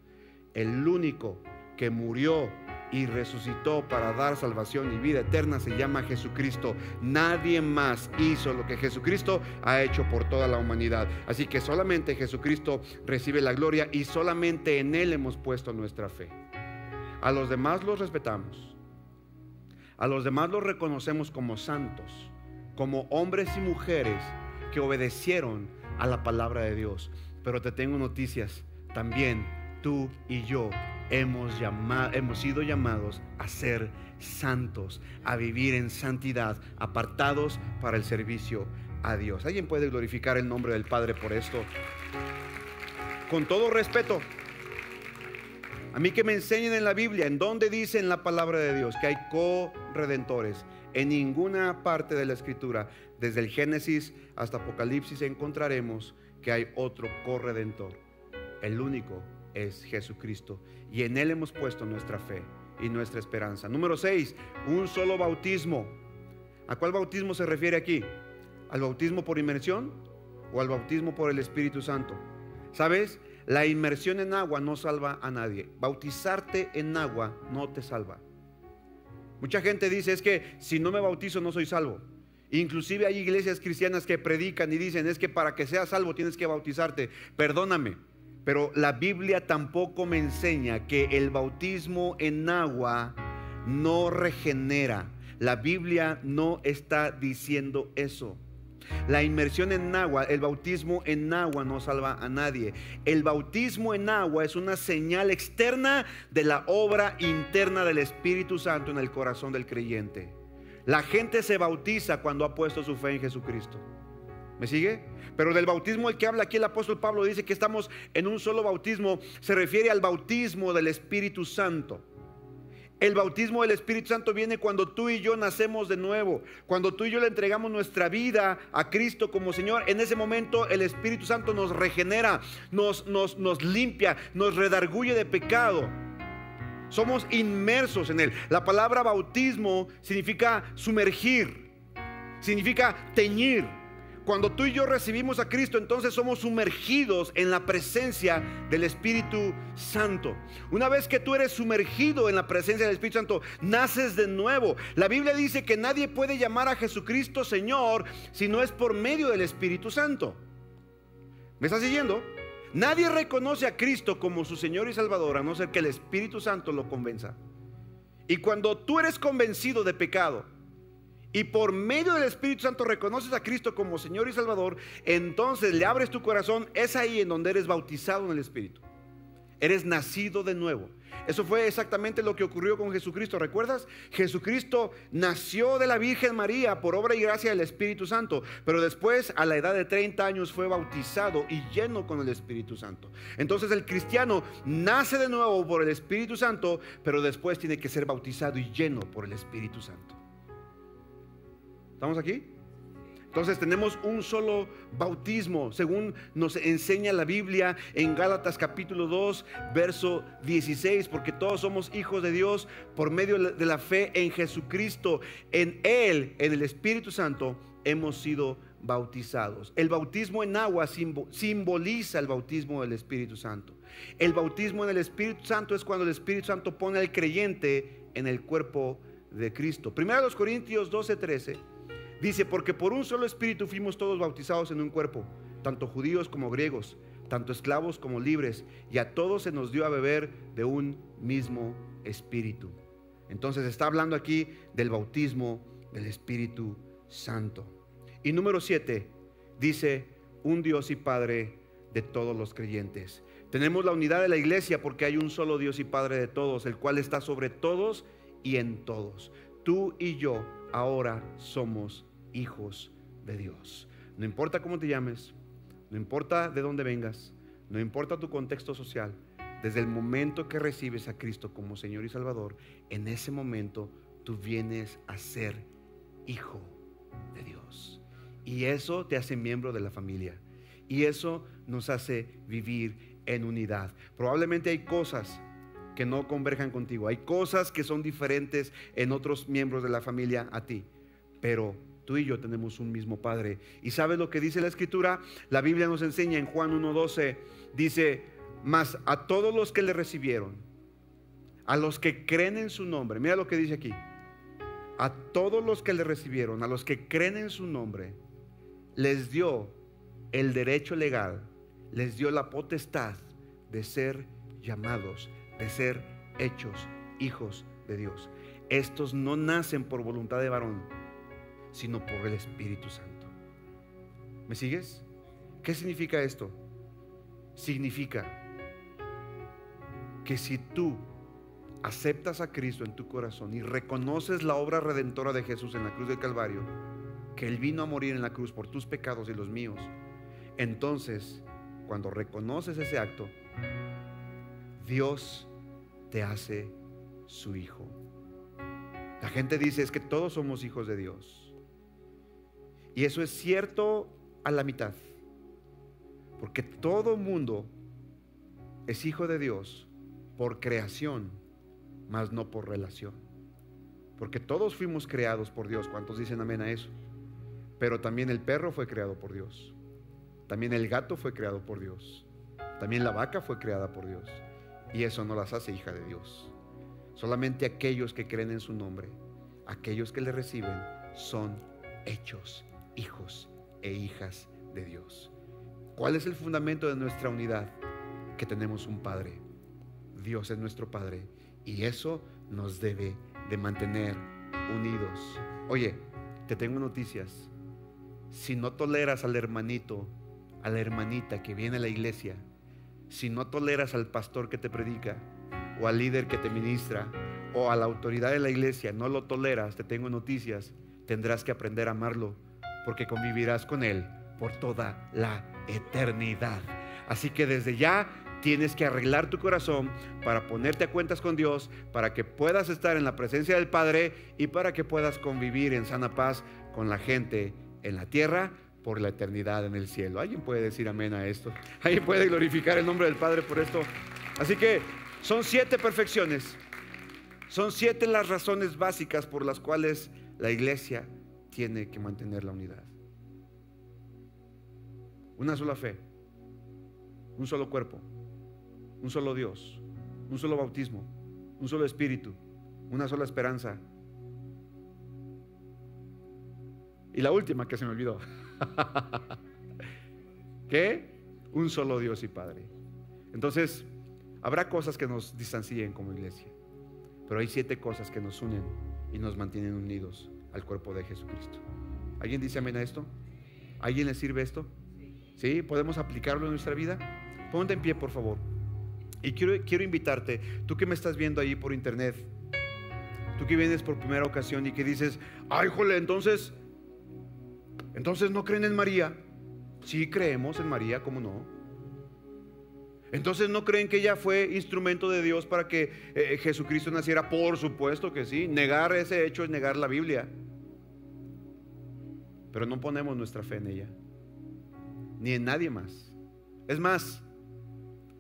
El único que murió y resucitó para dar salvación y vida eterna se llama Jesucristo. Nadie más hizo lo que Jesucristo ha hecho por toda la humanidad. Así que solamente Jesucristo recibe la gloria y solamente en Él hemos puesto nuestra fe. A los demás los respetamos. A los demás los reconocemos como santos, como hombres y mujeres que obedecieron a la palabra de Dios. Pero te tengo noticias, también tú y yo hemos, llamado, hemos sido llamados a ser santos, a vivir en santidad, apartados para el servicio a Dios. ¿Alguien puede glorificar el nombre del Padre por esto? Con todo respeto, a mí que me enseñen en la Biblia, en donde dice en la palabra de Dios que hay co-redentores. En ninguna parte de la escritura, desde el Génesis hasta Apocalipsis, encontraremos que hay otro corredentor. El único es Jesucristo. Y en Él hemos puesto nuestra fe y nuestra esperanza. Número 6, un solo bautismo. ¿A cuál bautismo se refiere aquí? ¿Al bautismo por inmersión o al bautismo por el Espíritu Santo? ¿Sabes? La inmersión en agua no salva a nadie. Bautizarte en agua no te salva. Mucha gente dice es que si no me bautizo no soy salvo. Inclusive hay iglesias cristianas que predican y dicen es que para que seas salvo tienes que bautizarte. Perdóname. Pero la Biblia tampoco me enseña que el bautismo en agua no regenera. La Biblia no está diciendo eso. La inmersión en agua, el bautismo en agua no salva a nadie. El bautismo en agua es una señal externa de la obra interna del Espíritu Santo en el corazón del creyente. La gente se bautiza cuando ha puesto su fe en Jesucristo. ¿Me sigue? Pero del bautismo el que habla aquí el apóstol Pablo dice que estamos en un solo bautismo, se refiere al bautismo del Espíritu Santo. El bautismo del Espíritu Santo viene cuando tú y yo nacemos de nuevo, cuando tú y yo le entregamos nuestra vida a Cristo como Señor. En ese momento el Espíritu Santo nos regenera, nos, nos, nos limpia, nos redarguye de pecado. Somos inmersos en Él. La palabra bautismo significa sumergir, significa teñir. Cuando tú y yo recibimos a Cristo, entonces somos sumergidos en la presencia del Espíritu Santo. Una vez que tú eres sumergido en la presencia del Espíritu Santo, naces de nuevo. La Biblia dice que nadie puede llamar a Jesucristo Señor si no es por medio del Espíritu Santo. ¿Me estás siguiendo? Nadie reconoce a Cristo como su Señor y Salvador a no ser que el Espíritu Santo lo convenza. Y cuando tú eres convencido de pecado, y por medio del Espíritu Santo reconoces a Cristo como Señor y Salvador, entonces le abres tu corazón, es ahí en donde eres bautizado en el Espíritu. Eres nacido de nuevo. Eso fue exactamente lo que ocurrió con Jesucristo. ¿Recuerdas? Jesucristo nació de la Virgen María por obra y gracia del Espíritu Santo, pero después a la edad de 30 años fue bautizado y lleno con el Espíritu Santo. Entonces el cristiano nace de nuevo por el Espíritu Santo, pero después tiene que ser bautizado y lleno por el Espíritu Santo. ¿Estamos aquí? Entonces tenemos un solo bautismo, según nos enseña la Biblia en Gálatas capítulo 2, verso 16, porque todos somos hijos de Dios por medio de la fe en Jesucristo. En Él, en el Espíritu Santo, hemos sido bautizados. El bautismo en agua simboliza el bautismo del Espíritu Santo. El bautismo en el Espíritu Santo es cuando el Espíritu Santo pone al creyente en el cuerpo de Cristo. Primero los Corintios 12, 13 Dice, porque por un solo espíritu fuimos todos bautizados en un cuerpo, tanto judíos como griegos, tanto esclavos como libres, y a todos se nos dio a beber de un mismo espíritu. Entonces está hablando aquí del bautismo del Espíritu Santo. Y número siete, dice, un Dios y Padre de todos los creyentes. Tenemos la unidad de la iglesia porque hay un solo Dios y Padre de todos, el cual está sobre todos y en todos. Tú y yo ahora somos hijos de Dios. No importa cómo te llames, no importa de dónde vengas, no importa tu contexto social, desde el momento que recibes a Cristo como Señor y Salvador, en ese momento tú vienes a ser hijo de Dios. Y eso te hace miembro de la familia. Y eso nos hace vivir en unidad. Probablemente hay cosas que no converjan contigo. Hay cosas que son diferentes en otros miembros de la familia a ti. Pero Tú y yo tenemos un mismo Padre. ¿Y sabes lo que dice la Escritura? La Biblia nos enseña en Juan 1.12, dice, mas a todos los que le recibieron, a los que creen en su nombre, mira lo que dice aquí, a todos los que le recibieron, a los que creen en su nombre, les dio el derecho legal, les dio la potestad de ser llamados, de ser hechos hijos de Dios. Estos no nacen por voluntad de varón, sino por el Espíritu Santo. ¿Me sigues? ¿Qué significa esto? Significa que si tú aceptas a Cristo en tu corazón y reconoces la obra redentora de Jesús en la cruz del Calvario, que Él vino a morir en la cruz por tus pecados y los míos, entonces, cuando reconoces ese acto, Dios te hace su hijo. La gente dice es que todos somos hijos de Dios. Y eso es cierto a la mitad. Porque todo mundo es hijo de Dios por creación, mas no por relación. Porque todos fuimos creados por Dios. ¿Cuántos dicen amén a eso? Pero también el perro fue creado por Dios. También el gato fue creado por Dios. También la vaca fue creada por Dios. Y eso no las hace hija de Dios. Solamente aquellos que creen en su nombre, aquellos que le reciben, son hechos hijos e hijas de Dios. ¿Cuál es el fundamento de nuestra unidad? Que tenemos un Padre. Dios es nuestro Padre. Y eso nos debe de mantener unidos. Oye, te tengo noticias. Si no toleras al hermanito, a la hermanita que viene a la iglesia, si no toleras al pastor que te predica, o al líder que te ministra, o a la autoridad de la iglesia, no lo toleras, te tengo noticias, tendrás que aprender a amarlo porque convivirás con Él por toda la eternidad. Así que desde ya tienes que arreglar tu corazón para ponerte a cuentas con Dios, para que puedas estar en la presencia del Padre y para que puedas convivir en sana paz con la gente en la tierra por la eternidad en el cielo. ¿Alguien puede decir amén a esto? ¿Alguien puede glorificar el nombre del Padre por esto? Así que son siete perfecciones. Son siete las razones básicas por las cuales la iglesia tiene que mantener la unidad. Una sola fe, un solo cuerpo, un solo Dios, un solo bautismo, un solo espíritu, una sola esperanza. Y la última que se me olvidó. ¿Qué? Un solo Dios y Padre. Entonces, habrá cosas que nos distancien como iglesia, pero hay siete cosas que nos unen y nos mantienen unidos al cuerpo de Jesucristo. ¿Alguien dice amén a esto? ¿Alguien le sirve esto? ¿Sí? ¿Podemos aplicarlo en nuestra vida? Ponte en pie, por favor. Y quiero, quiero invitarte, tú que me estás viendo ahí por internet, tú que vienes por primera ocasión y que dices, ay, jole, entonces, entonces no creen en María. Sí creemos en María, ¿cómo no? Entonces no creen que ella fue instrumento de Dios para que eh, Jesucristo naciera. Por supuesto que sí. Negar ese hecho es negar la Biblia. Pero no ponemos nuestra fe en ella. Ni en nadie más. Es más,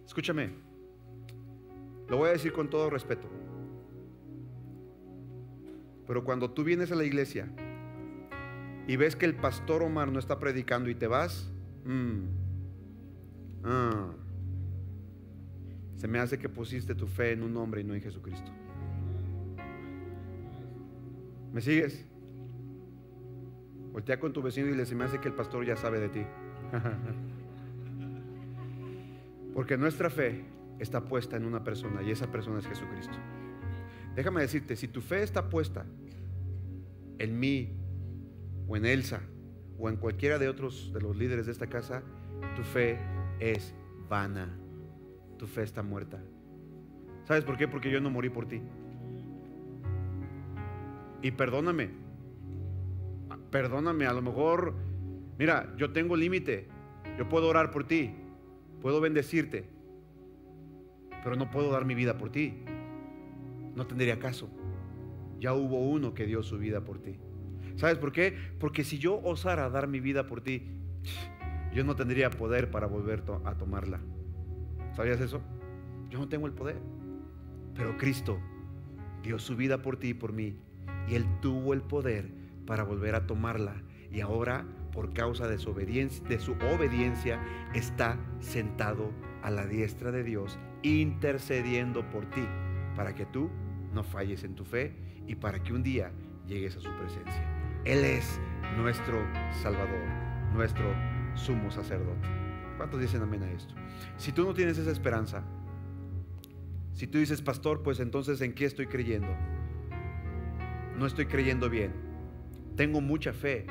escúchame. Lo voy a decir con todo respeto. Pero cuando tú vienes a la iglesia y ves que el pastor Omar no está predicando y te vas, mm, ah, se me hace que pusiste tu fe en un hombre y no en Jesucristo. ¿Me sigues? Voltea con tu vecino y le se me hace que el pastor ya sabe de ti. Porque nuestra fe está puesta en una persona y esa persona es Jesucristo. Déjame decirte, si tu fe está puesta en mí o en Elsa o en cualquiera de otros de los líderes de esta casa, tu fe es vana. Tu fe está muerta. ¿Sabes por qué? Porque yo no morí por ti. Y perdóname. Perdóname, a lo mejor, mira, yo tengo límite. Yo puedo orar por ti. Puedo bendecirte pero no puedo dar mi vida por ti. No tendría caso. Ya hubo uno que dio su vida por ti. ¿Sabes por qué? Porque si yo osara dar mi vida por ti, yo no tendría poder para volver a tomarla. ¿Sabías eso? Yo no tengo el poder. Pero Cristo dio su vida por ti y por mí. Y Él tuvo el poder para volver a tomarla. Y ahora, por causa de su obediencia, de su obediencia está sentado a la diestra de Dios intercediendo por ti, para que tú no falles en tu fe y para que un día llegues a su presencia. Él es nuestro Salvador, nuestro sumo sacerdote. ¿Cuántos dicen amén a esto? Si tú no tienes esa esperanza, si tú dices, pastor, pues entonces ¿en qué estoy creyendo? No estoy creyendo bien. Tengo mucha fe,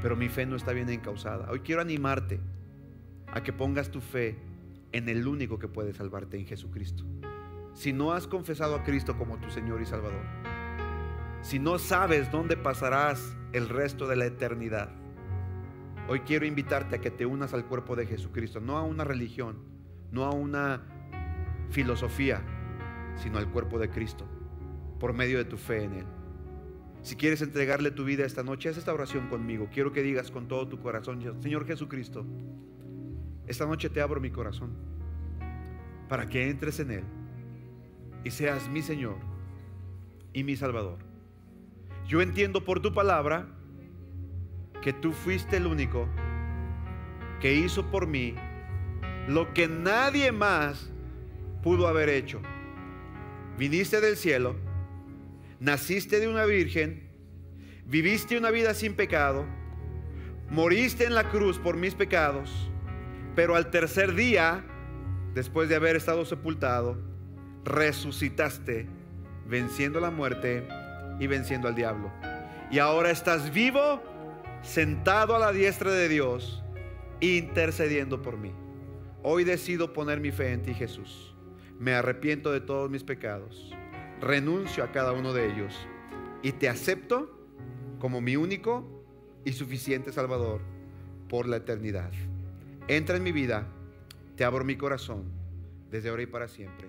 pero mi fe no está bien encausada. Hoy quiero animarte a que pongas tu fe en el único que puede salvarte, en Jesucristo. Si no has confesado a Cristo como tu Señor y Salvador, si no sabes dónde pasarás el resto de la eternidad, hoy quiero invitarte a que te unas al cuerpo de Jesucristo, no a una religión, no a una filosofía, sino al cuerpo de Cristo, por medio de tu fe en Él. Si quieres entregarle tu vida esta noche, haz esta oración conmigo. Quiero que digas con todo tu corazón, Señor Jesucristo, esta noche te abro mi corazón para que entres en Él y seas mi Señor y mi Salvador. Yo entiendo por tu palabra que tú fuiste el único que hizo por mí lo que nadie más pudo haber hecho. Viniste del cielo, naciste de una virgen, viviste una vida sin pecado, moriste en la cruz por mis pecados pero al tercer día, después de haber estado sepultado, resucitaste, venciendo la muerte y venciendo al diablo. Y ahora estás vivo, sentado a la diestra de Dios, intercediendo por mí. Hoy decido poner mi fe en ti, Jesús. Me arrepiento de todos mis pecados. Renuncio a cada uno de ellos. Y te acepto como mi único y suficiente Salvador por la eternidad. Entra en mi vida, te abro mi corazón desde ahora y para siempre.